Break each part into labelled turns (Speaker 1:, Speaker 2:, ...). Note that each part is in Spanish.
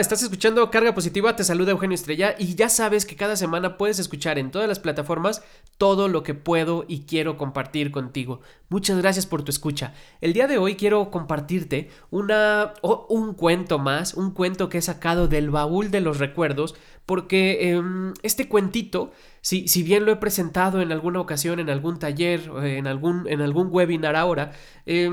Speaker 1: estás escuchando Carga Positiva, te saluda Eugenio Estrella y ya sabes que cada semana puedes escuchar en todas las plataformas todo lo que puedo y quiero compartir contigo. Muchas gracias por tu escucha. El día de hoy quiero compartirte una, un cuento más, un cuento que he sacado del baúl de los recuerdos, porque em, este cuentito, si, si, bien lo he presentado en alguna ocasión, en algún taller, en algún, en algún webinar ahora, eh,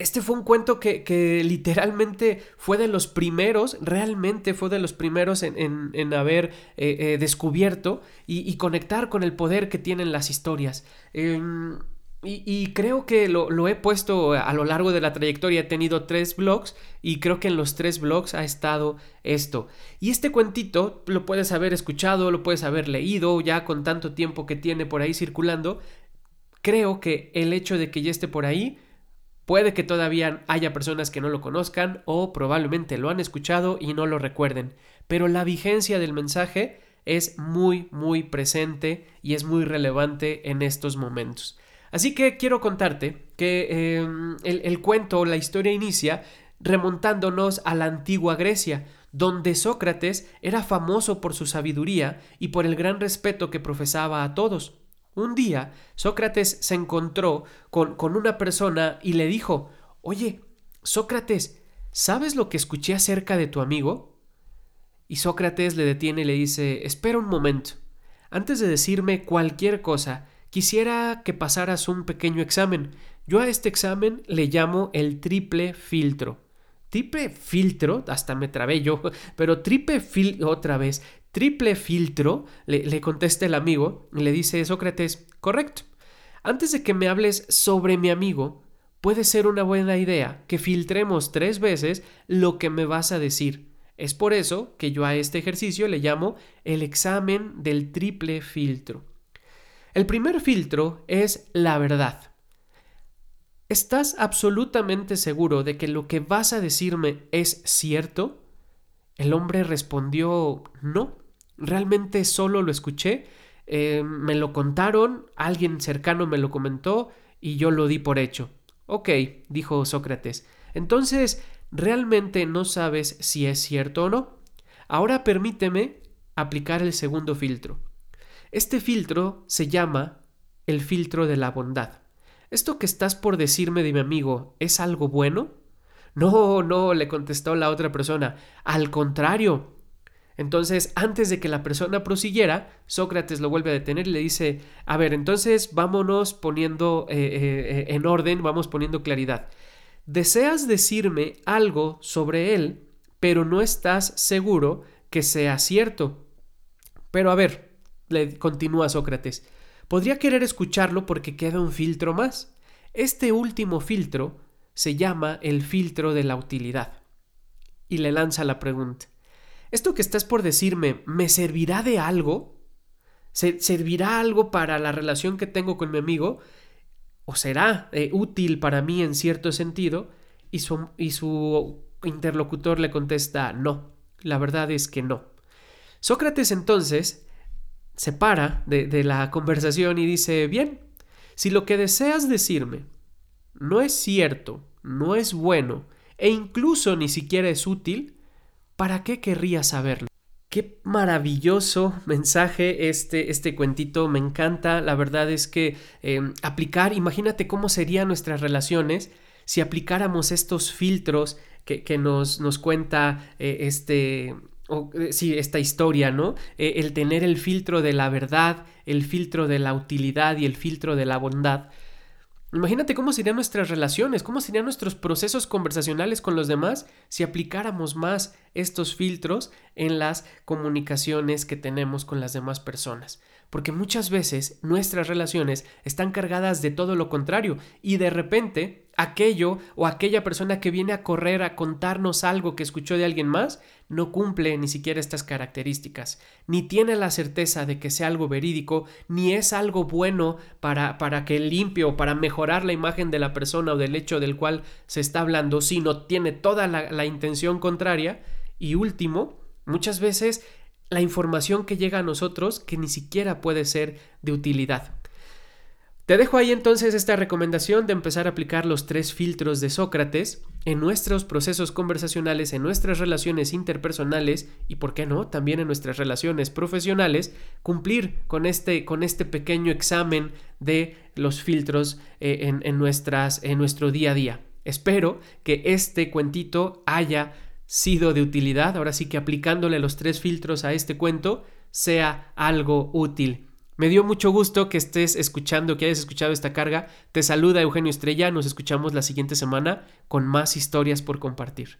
Speaker 1: este fue un cuento que, literalmente fue de los primeros, realmente fue de los primeros en, haber eh, eh, descubierto y, conectar con el poder que tienen las historias. Em, y, creo que lo, he puesto a lo largo de la trayectoria. He tenido tres blogs y creo que en los tres blogs ha estado esto. Y este cuentito lo puedes haber escuchado, lo puedes haber leído ya con tanto tiempo que tiene por ahí circulando. Creo que el hecho de que ya esté por ahí Puede que todavía haya personas que no lo conozcan o probablemente lo han escuchado y no lo recuerden, pero la vigencia del mensaje es muy, muy presente y es muy relevante en estos momentos. Así que quiero contarte que em, el, el cuento, la historia inicia remontándonos a la antigua Grecia, donde Sócrates era famoso por su sabiduría y por el gran respeto que profesaba a todos. Un día, Sócrates se encontró con, con una persona y le dijo, Oye, Sócrates, ¿sabes lo que escuché acerca de tu amigo? Y Sócrates le detiene y le dice, Espera un momento. Antes de decirme cualquier cosa, quisiera que pasaras un pequeño examen. Yo a este examen le llamo el triple filtro. Triple filtro, hasta me trabé yo, pero triple filtro, otra vez, Triple filtro, le, contesta el amigo y le dice Sócrates, correcto. Antes de que me hables sobre mi amigo, puede ser una buena idea que filtremos tres veces lo que me vas a decir. Es por eso que yo a este ejercicio le llamo el examen del triple filtro. El primer filtro es la verdad. ¿Estás absolutamente seguro de que lo que vas a decirme es cierto? El hombre respondió no. Realmente solo lo escuché, eh, me lo contaron, alguien cercano me lo comentó y yo lo di por hecho. Ok, dijo Sócrates. Entonces, ¿realmente no sabes si es cierto o no? Ahora permíteme aplicar el segundo filtro. Este filtro se llama el filtro de la bondad. ¿Esto que estás por decirme de mi amigo es algo bueno? No, no, le contestó la otra persona. Al contrario, entonces, antes de que la persona prosiguiera, Sócrates lo vuelve a detener y le dice, a ver, entonces vámonos poniendo eh, eh, en orden, vamos poniendo claridad. Deseas decirme algo sobre él, pero no estás seguro que sea cierto. Pero a ver, le continúa Sócrates, podría querer escucharlo porque queda un filtro más. Este último filtro se llama el filtro de la utilidad. Y le lanza la pregunta. ¿Esto que estás por decirme me servirá de algo? ¿Servirá algo para la relación que tengo con mi amigo? ¿O será eh, útil para mí en cierto sentido? Y su, interlocutor le contesta no. La verdad es que no. Sócrates entonces se para de la conversación y dice, bien, si lo que deseas decirme no es cierto, no es bueno, e incluso ni siquiera es útil, ¿para qué querría saberlo? Qué maravilloso mensaje este, este cuentito, me encanta, la verdad es que em, aplicar, imagínate cómo serían nuestras relaciones si aplicáramos estos filtros que, nos, nos, cuenta eh, este, eh, sí, esta historia, ¿no? Eh, el tener el filtro de la verdad, el filtro de la utilidad y el filtro de la bondad. Imagínate cómo serían nuestras relaciones, cómo serían nuestros procesos conversacionales con los demás si aplicáramos más estos filtros en las comunicaciones que tenemos con las demás personas. Porque muchas veces nuestras relaciones están cargadas de todo lo contrario y de repente aquello o aquella persona que viene a correr a contarnos algo que escuchó de alguien más no cumple ni siquiera estas características, ni tiene la certeza de que sea algo verídico, ni es algo bueno para, para que limpie o para mejorar la imagen de la persona o del hecho del cual se está hablando, sino tiene toda la, la intención contraria. Y último, muchas veces la información que llega a nosotros que ni siquiera puede ser de utilidad. Te dejo ahí entonces esta recomendación de empezar a aplicar los tres filtros de Sócrates en nuestros procesos conversacionales, en nuestras relaciones interpersonales y, por qué no, también en nuestras relaciones profesionales, cumplir con este, con este pequeño examen de los filtros eh, en, en, nuestras, en nuestro día a día. Espero que este cuentito haya sido de utilidad, ahora sí que aplicándole los tres filtros a este cuento, sea algo útil me dio mucho gusto que estés escuchando, que hayas escuchado esta carga. Te saluda Eugenio Estrella. Nos escuchamos la siguiente semana con más historias por compartir.